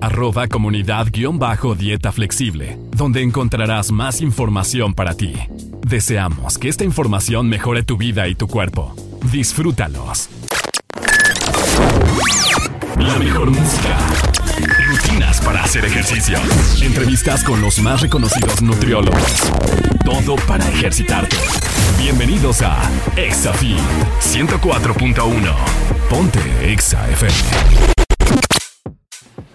arroba comunidad-dieta flexible, donde encontrarás más información para ti. Deseamos que esta información mejore tu vida y tu cuerpo. Disfrútalos. La mejor música. Rutinas para hacer ejercicio. Entrevistas con los más reconocidos nutriólogos. Todo para ejercitarte. Bienvenidos a ExaFit 104.1. Ponte ExaFM.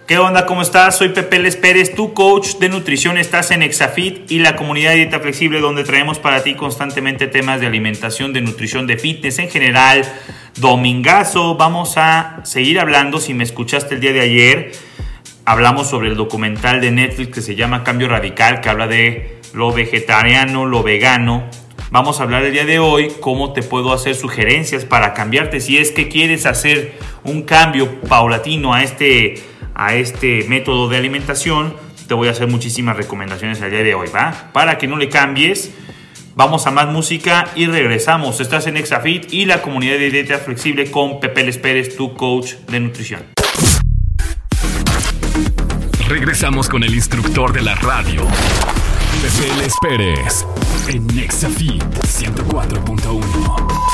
¿Qué onda? ¿Cómo estás? Soy Pepe Les Pérez, tu coach de nutrición. Estás en Exafit y la comunidad de dieta flexible donde traemos para ti constantemente temas de alimentación, de nutrición, de fitness en general. Domingazo, vamos a seguir hablando. Si me escuchaste el día de ayer, hablamos sobre el documental de Netflix que se llama Cambio Radical, que habla de lo vegetariano, lo vegano. Vamos a hablar el día de hoy cómo te puedo hacer sugerencias para cambiarte si es que quieres hacer un cambio paulatino a este a este método de alimentación, te voy a hacer muchísimas recomendaciones el día de hoy, ¿va? Para que no le cambies, vamos a más música y regresamos. Estás en Exafit y la comunidad de dieta flexible con Pepe Les Pérez, tu coach de nutrición. Regresamos con el instructor de la radio, Pepe Les Pérez, en Exafit 104.1.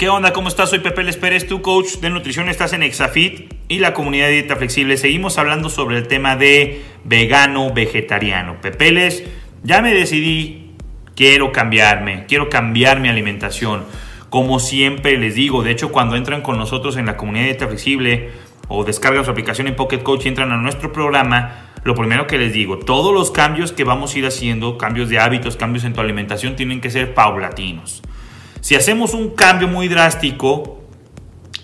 ¿Qué onda? ¿Cómo estás? Soy Pepe Les Pérez, tu coach de nutrición. Estás en Exafit y la comunidad de dieta flexible. Seguimos hablando sobre el tema de vegano, vegetariano. Pepe Les, ya me decidí, quiero cambiarme, quiero cambiar mi alimentación. Como siempre les digo, de hecho cuando entran con nosotros en la comunidad de dieta flexible o descargan su aplicación en Pocket Coach y entran a nuestro programa, lo primero que les digo, todos los cambios que vamos a ir haciendo, cambios de hábitos, cambios en tu alimentación, tienen que ser paulatinos. Si hacemos un cambio muy drástico,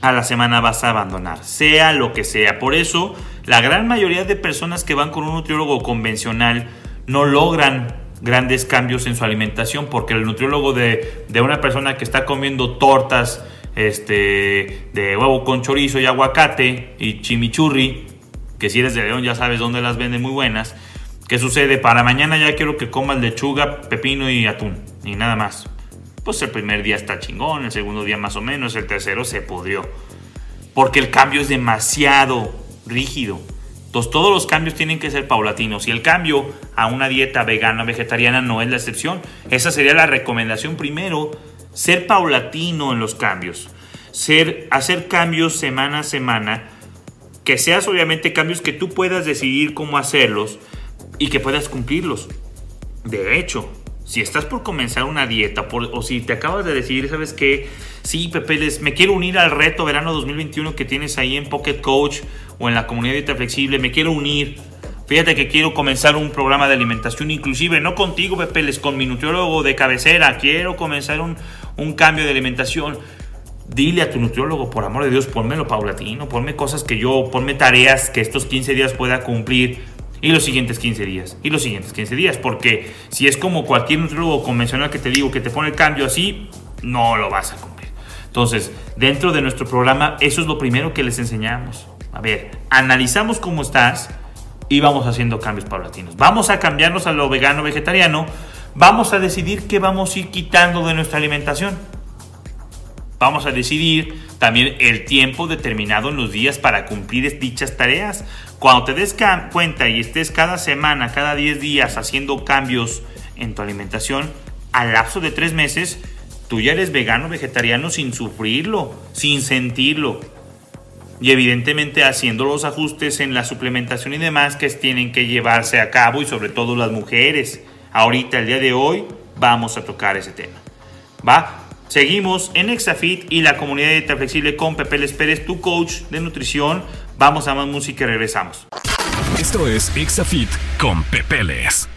a la semana vas a abandonar, sea lo que sea. Por eso, la gran mayoría de personas que van con un nutriólogo convencional no logran grandes cambios en su alimentación porque el nutriólogo de, una persona que está comiendo tortas este, de huevo con chorizo y aguacate y chimichurri, que si eres de León ya sabes dónde las venden muy buenas, ¿qué sucede? Para mañana ya quiero que comas lechuga, pepino y atún y nada más pues el primer día está chingón, el segundo día más o menos, el tercero se pudrió. Porque el cambio es demasiado rígido. Entonces todos los cambios tienen que ser paulatinos y el cambio a una dieta vegana vegetariana no es la excepción. Esa sería la recomendación primero, ser paulatino en los cambios. Ser, hacer cambios semana a semana, que seas obviamente cambios que tú puedas decidir cómo hacerlos y que puedas cumplirlos. De hecho, si estás por comenzar una dieta o si te acabas de decidir, ¿sabes qué? Sí, Pepe, les, me quiero unir al reto verano 2021 que tienes ahí en Pocket Coach o en la comunidad de dieta flexible, me quiero unir. Fíjate que quiero comenzar un programa de alimentación, inclusive no contigo, Pepe, les, con mi nutriólogo de cabecera. Quiero comenzar un, un cambio de alimentación. Dile a tu nutriólogo, por amor de Dios, ponmelo paulatino, ponme cosas que yo, ponme tareas que estos 15 días pueda cumplir y los siguientes 15 días, y los siguientes 15 días, porque si es como cualquier nutriólogo convencional que te digo que te pone el cambio así, no lo vas a cumplir. Entonces, dentro de nuestro programa, eso es lo primero que les enseñamos. A ver, analizamos cómo estás y vamos haciendo cambios paulatinos. Vamos a cambiarnos a lo vegano vegetariano, vamos a decidir qué vamos a ir quitando de nuestra alimentación. Vamos a decidir también el tiempo determinado en los días para cumplir dichas tareas. Cuando te des cuenta y estés cada semana, cada 10 días haciendo cambios en tu alimentación, al lapso de 3 meses, tú ya eres vegano, vegetariano sin sufrirlo, sin sentirlo. Y evidentemente haciendo los ajustes en la suplementación y demás que tienen que llevarse a cabo y sobre todo las mujeres. Ahorita, el día de hoy, vamos a tocar ese tema. ¿Va? Seguimos en Exafit y la comunidad de dieta flexible con Pepe Les Pérez, tu coach de nutrición. Vamos a más música y regresamos. Esto es Exafit con Pepe Les.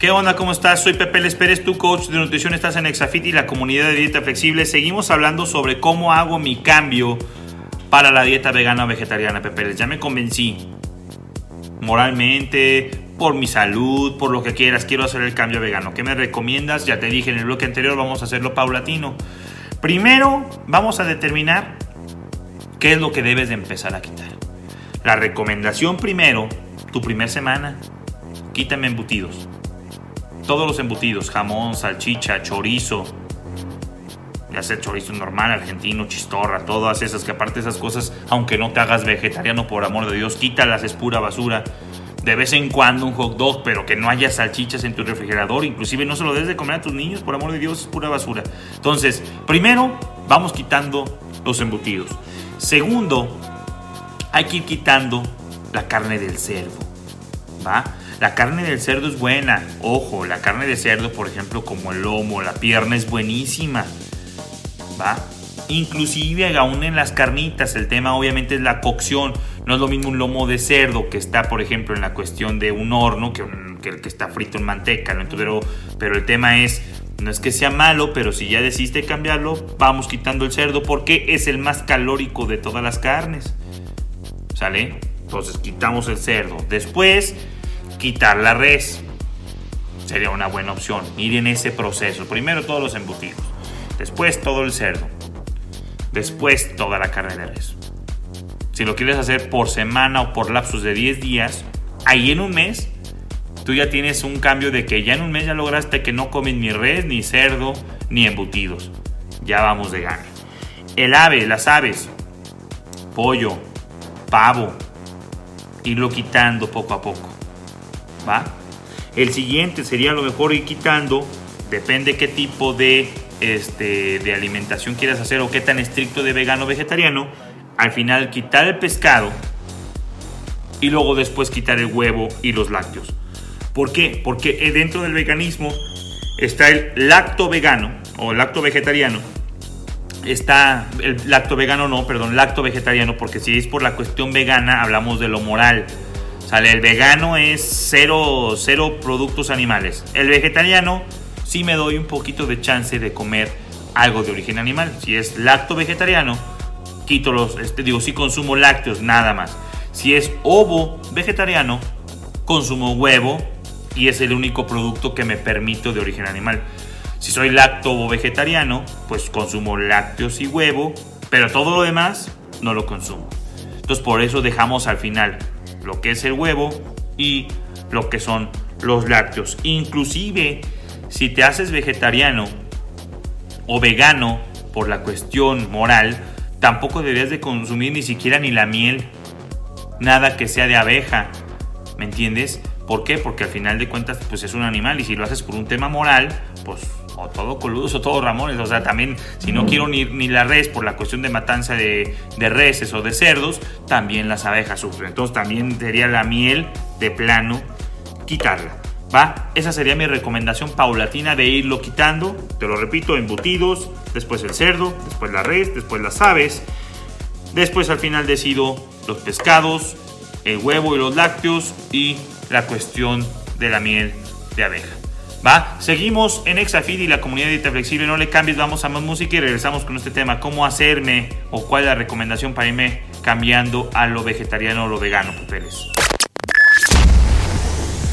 ¿Qué onda? ¿Cómo estás? Soy Pepe Les Pérez, tu coach de nutrición. Estás en Exafit y la comunidad de dieta flexible. Seguimos hablando sobre cómo hago mi cambio para la dieta vegana o vegetariana, Pepe Les. Ya me convencí. Moralmente, por mi salud, por lo que quieras, quiero hacer el cambio vegano. ¿Qué me recomiendas? Ya te dije en el bloque anterior, vamos a hacerlo paulatino. Primero, vamos a determinar qué es lo que debes de empezar a quitar. La recomendación primero, tu primer semana, quítame embutidos. Todos los embutidos, jamón, salchicha, chorizo, ya sea chorizo normal, argentino, chistorra, todas esas, que aparte esas cosas, aunque no te hagas vegetariano, por amor de Dios, quítalas, es pura basura de vez en cuando un hot dog, pero que no haya salchichas en tu refrigerador, inclusive no se lo des de comer a tus niños, por amor de Dios, es pura basura. Entonces, primero, vamos quitando los embutidos. Segundo, hay que ir quitando la carne del cerdo, ¿va? La carne del cerdo es buena, ojo, la carne de cerdo, por ejemplo, como el lomo, la pierna es buenísima, ¿va? Inclusive aún en las carnitas, el tema obviamente es la cocción. No es lo mismo un lomo de cerdo que está, por ejemplo, en la cuestión de un horno que, el que está frito en manteca. pero, pero el tema es, no es que sea malo, pero si ya decidiste cambiarlo, vamos quitando el cerdo porque es el más calórico de todas las carnes. ¿Sale? Entonces quitamos el cerdo. Después, quitar la res. Sería una buena opción. Miren ese proceso. Primero todos los embutidos. Después todo el cerdo después toda la carne de res. Si lo quieres hacer por semana o por lapsos de 10 días, ahí en un mes tú ya tienes un cambio de que ya en un mes ya lograste que no comes ni res, ni cerdo, ni embutidos. Ya vamos de gana. El ave, las aves, pollo, pavo, irlo quitando poco a poco. ¿Va? El siguiente sería lo mejor ir quitando, depende qué tipo de este, de alimentación quieras hacer o qué tan estricto de vegano vegetariano, al final quitar el pescado y luego después quitar el huevo y los lácteos. ¿Por qué? Porque eh, dentro del veganismo está el lacto vegano o lacto vegetariano. Está el lacto vegano no, perdón, lacto vegetariano, porque si es por la cuestión vegana hablamos de lo moral. Sale, el vegano es cero, cero productos animales. El vegetariano si me doy un poquito de chance de comer algo de origen animal. Si es lacto vegetariano, quito los, este, digo, si consumo lácteos, nada más. Si es ovo vegetariano, consumo huevo y es el único producto que me permito de origen animal. Si soy lacto vegetariano, pues consumo lácteos y huevo, pero todo lo demás no lo consumo. Entonces por eso dejamos al final lo que es el huevo y lo que son los lácteos. Inclusive si te haces vegetariano o vegano por la cuestión moral, tampoco deberías de consumir ni siquiera ni la miel, nada que sea de abeja, ¿me entiendes? ¿Por qué? Porque al final de cuentas pues es un animal y si lo haces por un tema moral, pues o todo coludos o todo ramones, o sea, también si no quiero ni, ni la res por la cuestión de matanza de, de reses o de cerdos, también las abejas sufren. Entonces también sería la miel de plano quitarla. ¿Va? Esa sería mi recomendación paulatina de irlo quitando. Te lo repito, embutidos, después el cerdo, después la res, después las aves. Después al final decido los pescados, el huevo y los lácteos y la cuestión de la miel de abeja. ¿Va? Seguimos en Exafid y la comunidad de dieta flexible. No le cambies, vamos a más música y regresamos con este tema. ¿Cómo hacerme o cuál es la recomendación para irme cambiando a lo vegetariano o lo vegano, papeles?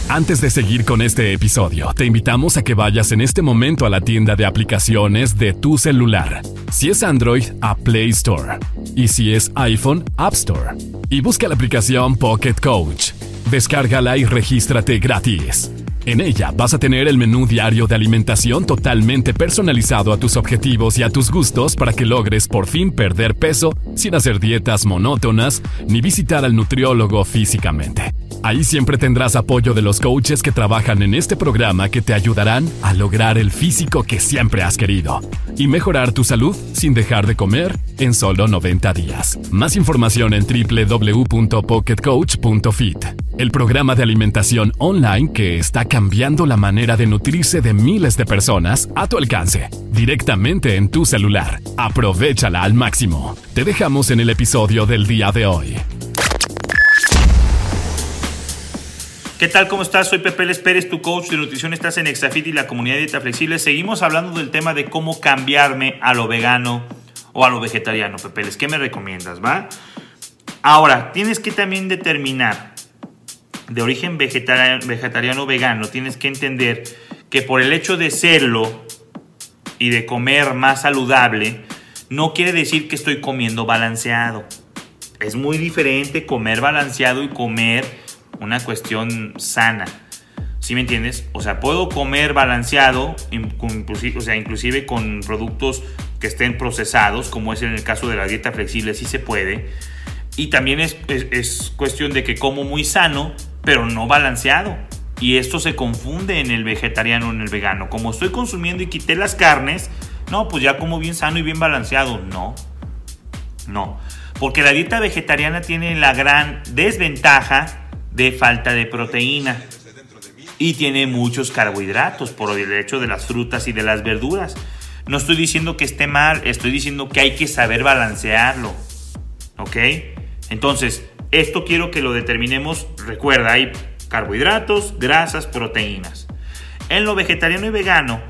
Antes de seguir con este episodio, te invitamos a que vayas en este momento a la tienda de aplicaciones de tu celular. Si es Android, a Play Store. Y si es iPhone, App Store. Y busca la aplicación Pocket Coach. Descárgala y regístrate gratis. En ella vas a tener el menú diario de alimentación totalmente personalizado a tus objetivos y a tus gustos para que logres por fin perder peso sin hacer dietas monótonas ni visitar al nutriólogo físicamente. Ahí siempre tendrás apoyo de los coaches que trabajan en este programa que te ayudarán a lograr el físico que siempre has querido y mejorar tu salud sin dejar de comer en solo 90 días. Más información en www.pocketcoach.fit, el programa de alimentación online que está cambiando la manera de nutrirse de miles de personas a tu alcance, directamente en tu celular. Aprovechala al máximo. Te dejamos en el episodio del día de hoy. ¿Qué tal? ¿Cómo estás? Soy Pepe Les Pérez, tu coach de nutrición. Estás en Exafit y la comunidad de dieta flexible. Seguimos hablando del tema de cómo cambiarme a lo vegano o a lo vegetariano, Pepe Les. ¿Qué me recomiendas, va? Ahora, tienes que también determinar de origen vegetariano o vegano. Tienes que entender que por el hecho de serlo y de comer más saludable, no quiere decir que estoy comiendo balanceado. Es muy diferente comer balanceado y comer una cuestión sana. ¿Sí me entiendes? O sea, puedo comer balanceado, inclusive, o sea, inclusive con productos que estén procesados, como es en el caso de la dieta flexible, sí se puede. Y también es, es, cuestión de que como muy sano, pero no balanceado. Y esto se confunde en el vegetariano en el vegano. Como estoy consumiendo y quité las carnes, no, pues ya como bien sano y bien balanceado. No, no. Porque la dieta vegetariana tiene la gran desventaja de falta de proteína y tiene muchos carbohidratos por el hecho de las frutas y de las verduras. No estoy diciendo que esté mal, estoy diciendo que hay que saber balancearlo. ¿Ok? Entonces, esto quiero que lo determinemos. Recuerda, hay carbohidratos, grasas, proteínas. En lo vegetariano y vegano,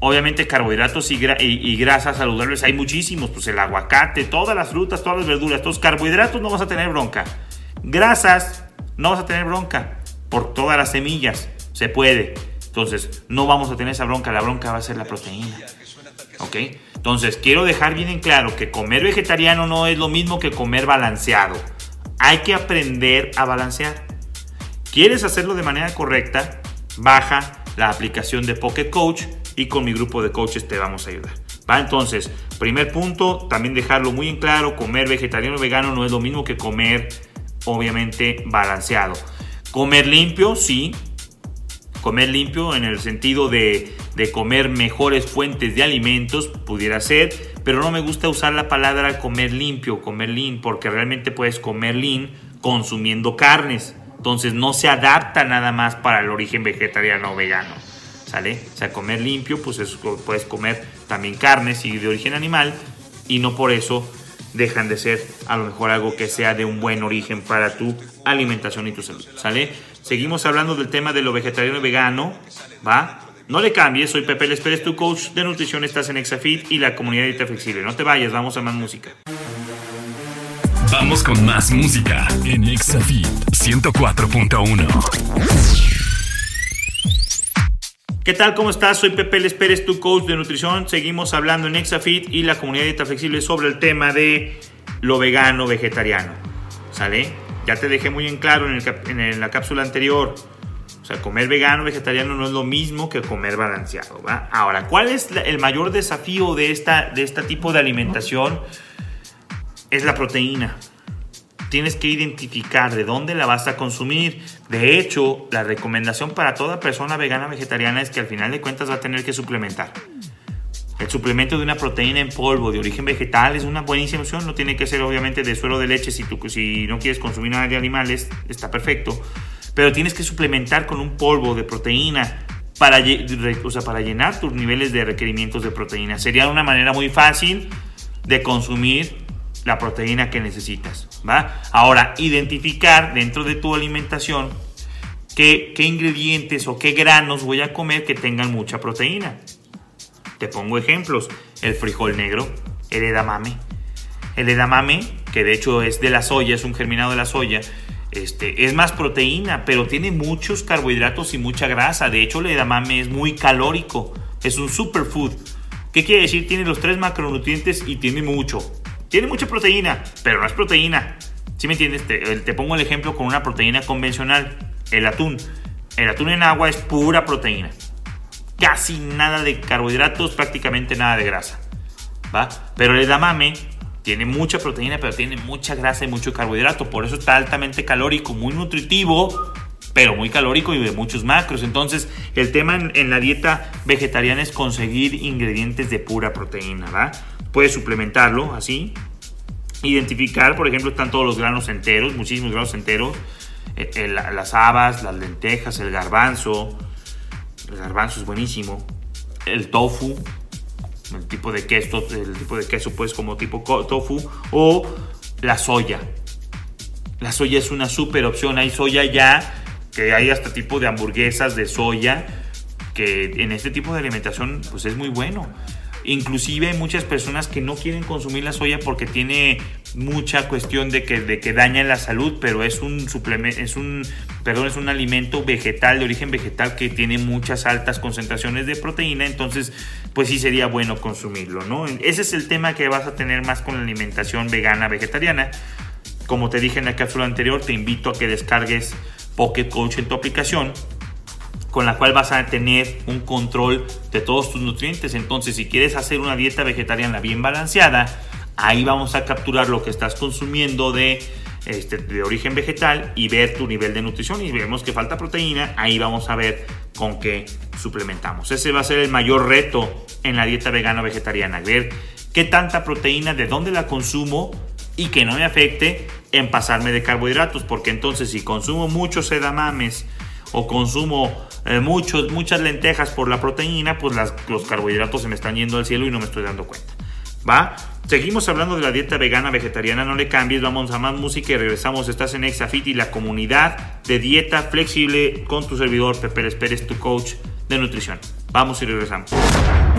obviamente carbohidratos y, grasas saludables hay muchísimos. Pues el aguacate, todas las frutas, todas las verduras. Estos carbohidratos no vas a tener bronca. Grasas, no vas a tener bronca por todas las semillas. Se puede. Entonces, no vamos a tener esa bronca. La bronca va a ser la proteína. ¿Ok? Entonces, quiero dejar bien en claro que comer vegetariano no es lo mismo que comer balanceado. Hay que aprender a balancear. ¿Quieres hacerlo de manera correcta? Baja la aplicación de Pocket Coach y con mi grupo de coaches te vamos a ayudar. ¿Va? Entonces, primer punto, también dejarlo muy en claro, comer vegetariano o vegano no es lo mismo que comer obviamente balanceado. Comer limpio, sí. Comer limpio en el sentido de, comer mejores fuentes de alimentos, pudiera ser, pero no me gusta usar la palabra comer limpio, comer lean, porque realmente puedes comer lean consumiendo carnes. Entonces no se adapta nada más para el origen vegetariano o vegano. ¿Sale? O sea, comer limpio, pues puedes comer también carnes y de origen animal y no por eso dejan de ser a lo mejor algo que sea de un buen origen para tu alimentación y tu salud. ¿Sale? Seguimos hablando del tema de lo vegetariano y vegano. ¿Va? No le cambies, soy Pepe Les tu coach de nutrición, estás en Exafit y la comunidad de flexible. No te vayas, vamos a más música. Vamos con más música en Exafit 104.1. ¿Qué tal? ¿Cómo estás? Soy Pepe Les Pérez, tu coach de nutrición. Seguimos hablando en Exafit y la comunidad dieta flexible sobre el tema de lo vegano, vegetariano. ¿Sale? Ya te dejé muy en claro en, la cápsula anterior. O sea, comer vegano, vegetariano no es lo mismo que comer balanceado. ¿va? Ahora, ¿cuál es el mayor desafío de, esta, de este tipo de alimentación? Es la proteína tienes que identificar de dónde la vas a consumir. De hecho, la recomendación para toda persona vegana vegetariana es que al final de cuentas va a tener que suplementar. El suplemento de una proteína en polvo de origen vegetal es una buenísima opción. No tiene que ser obviamente de suero de leche si, tú, si no quieres consumir nada de animales, está perfecto. Pero tienes que suplementar con un polvo de proteína para, o sea, para llenar tus niveles de requerimientos de proteína. Sería una manera muy fácil de consumir la proteína que necesitas. ¿va? Ahora, identificar dentro de tu alimentación qué, ingredientes o qué granos voy a comer que tengan mucha proteína. Te pongo ejemplos. El frijol negro, el edamame. El edamame, que de hecho es de la soya, es un germinado de la soya, este, es más proteína, pero tiene muchos carbohidratos y mucha grasa. De hecho, el edamame es muy calórico. Es un superfood. ¿Qué quiere decir? Tiene los tres macronutrientes y tiene mucho. Tiene mucha proteína, pero no es proteína. ¿Sí me entiendes? Te, pongo el ejemplo con una proteína convencional, el atún. El atún en agua es pura proteína. Casi nada de carbohidratos, prácticamente nada de grasa. ¿va? Pero el edamame tiene mucha proteína, pero tiene mucha grasa y mucho carbohidrato. Por eso está altamente calórico, muy nutritivo, pero muy calórico y de muchos macros. Entonces, el tema en, la dieta vegetariana es conseguir ingredientes de pura proteína, ¿va? Puedes suplementarlo así. Identificar, por ejemplo, están todos los granos enteros, muchísimos granos enteros. Eh, las habas, las lentejas, el garbanzo. El garbanzo es buenísimo. El tofu, el tipo de queso, el tipo de queso pues como tipo tofu o la soya. La soya es una super opción, hay soya ya que hay hasta tipo de hamburguesas de soya que en este tipo de alimentación pues es muy bueno. Inclusive hay muchas personas que no quieren consumir la soya porque tiene mucha cuestión de que, de que daña la salud, pero es un es un, perdón, es un alimento vegetal, de origen vegetal, que tiene muchas altas concentraciones de proteína, entonces pues sí sería bueno consumirlo, ¿no? Ese es el tema que vas a tener más con la alimentación vegana, vegetariana. Como te dije en la cápsula anterior, te invito a que descargues Pocket Coach en tu aplicación con la cual vas a tener un control de todos tus nutrientes. Entonces, si quieres hacer una dieta vegetariana bien balanceada, ahí vamos a capturar lo que estás consumiendo de, este, de origen vegetal y ver tu nivel de nutrición. Y vemos que falta proteína, ahí vamos a ver con qué suplementamos. Ese va a ser el mayor reto en la dieta vegana vegetariana, ver qué tanta proteína, de dónde la consumo y que no me afecte en pasarme de carbohidratos, porque entonces si consumo muchos edamames o consumo eh, muchos, muchas lentejas por la proteína, pues los carbohidratos se me están yendo al cielo y no me estoy dando cuenta. ¿Va? Seguimos hablando de la dieta vegana vegetariana, no le cambies, vamos a más música y regresamos. Estás en Exafit y la comunidad de dieta flexible con tu servidor Pepe Pérez, tu coach de nutrición. Vamos y regresamos.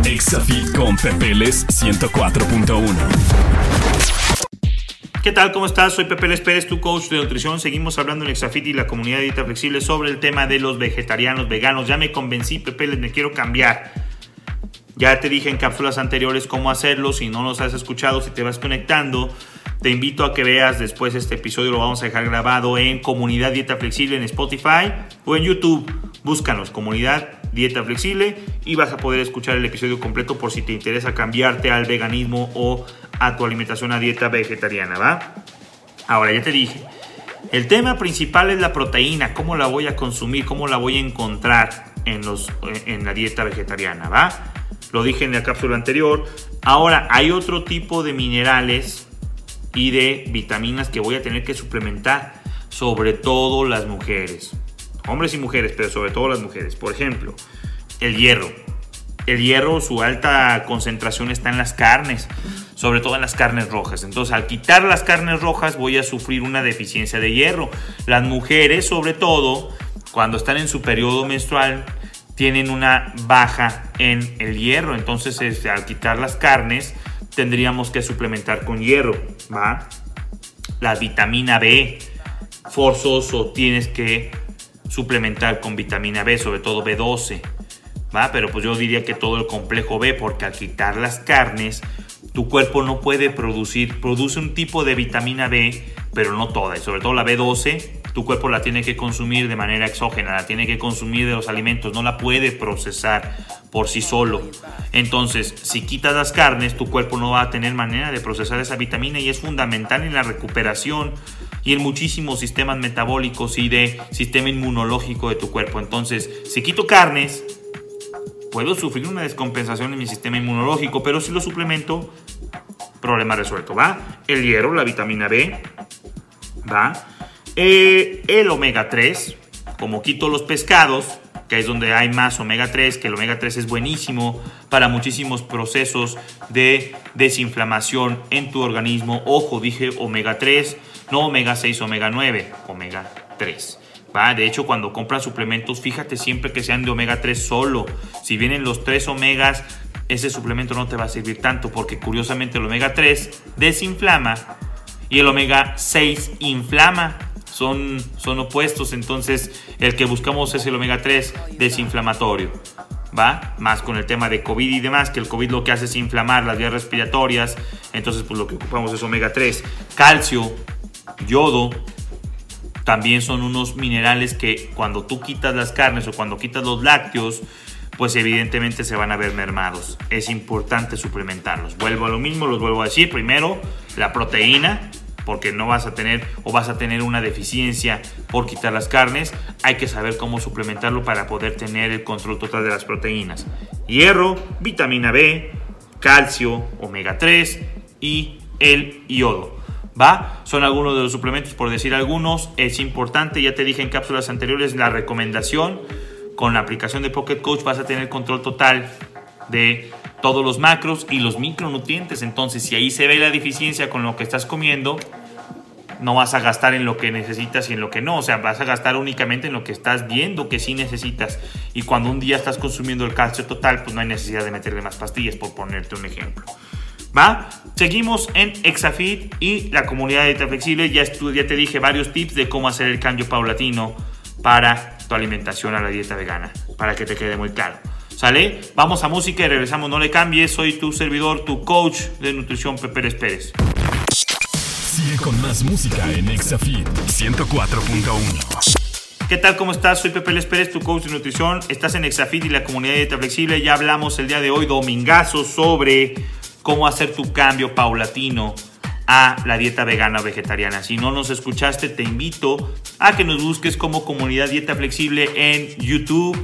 Exafit con Pepe 104.1 ¿Qué tal? ¿Cómo estás? Soy Pepe Les Pérez, tu coach de nutrición. Seguimos hablando en Exafit y la comunidad dieta flexible sobre el tema de los vegetarianos, veganos. Ya me convencí, Pepe, me quiero cambiar. Ya te dije en cápsulas anteriores cómo hacerlo. Si no los has escuchado, si te vas conectando, te invito a que veas después este episodio. Lo vamos a dejar grabado en Comunidad Dieta Flexible en Spotify o en YouTube. Búscanos, Comunidad Dieta Flexible, y vas a poder escuchar el episodio completo por si te interesa cambiarte al veganismo o a tu alimentación a dieta vegetariana, ¿va? Ahora ya te dije, el tema principal es la proteína, cómo la voy a consumir, cómo la voy a encontrar en, los, en la dieta vegetariana, ¿va? Lo dije en la cápsula anterior. Ahora hay otro tipo de minerales y de vitaminas que voy a tener que suplementar, sobre todo las mujeres. Hombres y mujeres, pero sobre todo las mujeres. Por ejemplo, el hierro. El hierro, su alta concentración está en las carnes sobre todo en las carnes rojas. Entonces, al quitar las carnes rojas voy a sufrir una deficiencia de hierro. Las mujeres, sobre todo, cuando están en su periodo menstrual, tienen una baja en el hierro. Entonces, al quitar las carnes, tendríamos que suplementar con hierro, ¿va? La vitamina B, forzoso, tienes que suplementar con vitamina B, sobre todo B12, ¿va? Pero pues yo diría que todo el complejo B, porque al quitar las carnes, tu cuerpo no puede producir, produce un tipo de vitamina B, pero no toda, y sobre todo la B12, tu cuerpo la tiene que consumir de manera exógena, la tiene que consumir de los alimentos, no la puede procesar por sí solo. Entonces, si quitas las carnes, tu cuerpo no va a tener manera de procesar esa vitamina y es fundamental en la recuperación y en muchísimos sistemas metabólicos y de sistema inmunológico de tu cuerpo. Entonces, si quito carnes, puedo sufrir una descompensación en mi sistema inmunológico, pero si lo suplemento, problema resuelto, ¿va? El hierro, la vitamina B, ¿va? Eh, el omega 3, como quito los pescados, que es donde hay más omega 3, que el omega 3 es buenísimo para muchísimos procesos de desinflamación en tu organismo. Ojo, dije omega 3, no omega 6, omega 9, omega 3. De hecho, cuando compras suplementos, fíjate siempre que sean de omega 3 solo. Si vienen los 3 omegas, ese suplemento no te va a servir tanto porque curiosamente el omega 3 desinflama y el omega 6 inflama. Son, son opuestos, entonces el que buscamos es el omega 3 desinflamatorio. ¿Va? Más con el tema de COVID y demás, que el COVID lo que hace es inflamar las vías respiratorias, entonces pues lo que ocupamos es omega 3, calcio, yodo, también son unos minerales que cuando tú quitas las carnes o cuando quitas los lácteos, pues evidentemente se van a ver mermados. Es importante suplementarlos. Vuelvo a lo mismo, los vuelvo a decir. Primero, la proteína, porque no vas a tener o vas a tener una deficiencia por quitar las carnes. Hay que saber cómo suplementarlo para poder tener el control total de las proteínas. Hierro, vitamina B, calcio, omega 3 y el yodo. ¿Va? Son algunos de los suplementos, por decir algunos. Es importante, ya te dije en cápsulas anteriores, la recomendación. Con la aplicación de Pocket Coach vas a tener control total de todos los macros y los micronutrientes. Entonces, si ahí se ve la deficiencia con lo que estás comiendo, no vas a gastar en lo que necesitas y en lo que no. O sea, vas a gastar únicamente en lo que estás viendo que sí necesitas. Y cuando un día estás consumiendo el calcio total, pues no hay necesidad de meterle más pastillas, por ponerte un ejemplo. ¿Va? Seguimos en Exafit y la comunidad de dieta flexible. Ya, ya te dije varios tips de cómo hacer el cambio paulatino para tu alimentación a la dieta vegana, para que te quede muy claro. ¿Sale? Vamos a música y regresamos. No le cambies. Soy tu servidor, tu coach de nutrición, Pepe Pérez Pérez. Sigue con más música en Exafit 104.1. ¿Qué tal? ¿Cómo estás? Soy Pepe Les Pérez, tu coach de nutrición. Estás en Exafit y la comunidad de dieta flexible. Ya hablamos el día de hoy, domingazo, sobre cómo hacer tu cambio paulatino a la dieta vegana o vegetariana. Si no nos escuchaste, te invito a que nos busques como comunidad dieta flexible en YouTube,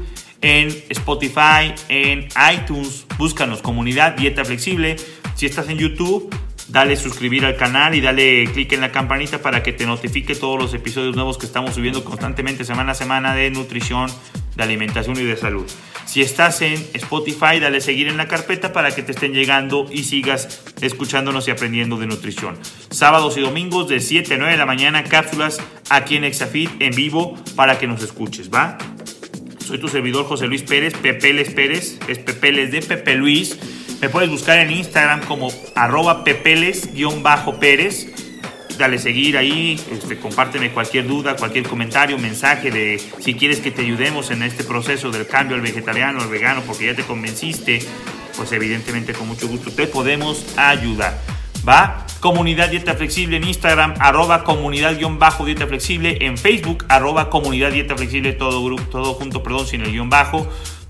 en Spotify, en iTunes. Búscanos comunidad dieta flexible. Si estás en YouTube, dale suscribir al canal y dale clic en la campanita para que te notifique todos los episodios nuevos que estamos subiendo constantemente semana a semana de nutrición, de alimentación y de salud. Si estás en Spotify, dale seguir en la carpeta para que te estén llegando y sigas escuchándonos y aprendiendo de nutrición. Sábados y domingos de 7 a 9 de la mañana, cápsulas aquí en Exafit en vivo para que nos escuches, ¿va? Soy tu servidor José Luis Pérez, Pepeles Pérez, es Pepeles de Pepe Luis. Me puedes buscar en Instagram como arroba pepeles-pérez dale seguir ahí, este, compárteme cualquier duda, cualquier comentario, mensaje de si quieres que te ayudemos en este proceso del cambio al vegetariano, al vegano, porque ya te convenciste, pues evidentemente con mucho gusto te podemos ayudar. ¿Va? Comunidad Dieta Flexible en Instagram, arroba comunidad-dieta flexible, en Facebook, arroba comunidad dieta flexible, todo, grupo, todo junto, perdón, sin el guion bajo,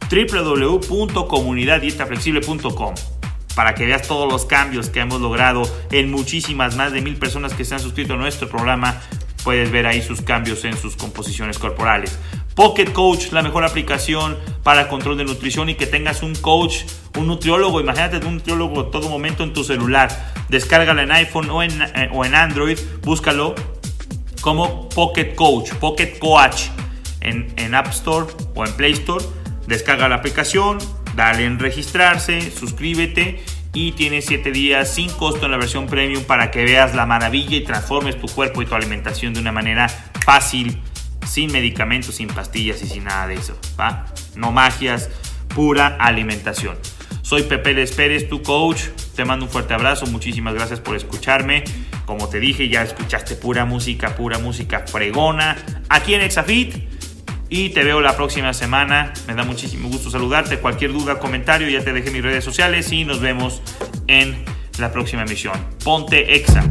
www.comunidaddietaflexible.com para que veas todos los cambios que hemos logrado en muchísimas más de mil personas que se han suscrito a nuestro programa. Puedes ver ahí sus cambios en sus composiciones corporales. Pocket Coach, la mejor aplicación para control de nutrición y que tengas un coach, un nutriólogo. Imagínate un nutriólogo todo momento en tu celular. Descárgala en iPhone o en, eh, o en Android. Búscalo como Pocket Coach, Pocket Coach en, en App Store o en Play Store. Descarga la aplicación, Dale en registrarse, suscríbete y tienes 7 días sin costo en la versión premium para que veas la maravilla y transformes tu cuerpo y tu alimentación de una manera fácil, sin medicamentos, sin pastillas y sin nada de eso. ¿va? No magias, pura alimentación. Soy Pepe Les Pérez, tu coach. Te mando un fuerte abrazo. Muchísimas gracias por escucharme. Como te dije, ya escuchaste pura música, pura música fregona aquí en Exafit y te veo la próxima semana. Me da muchísimo gusto saludarte. Cualquier duda, comentario, ya te dejé mis redes sociales y nos vemos en la próxima emisión. Ponte Exa.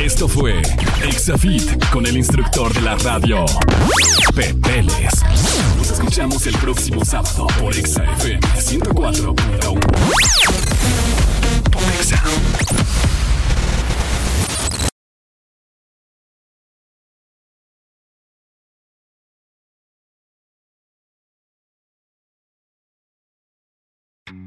Esto fue Exafit con el instructor de la radio, Pepeles. Nos escuchamos el próximo sábado por ExaFM 104.1.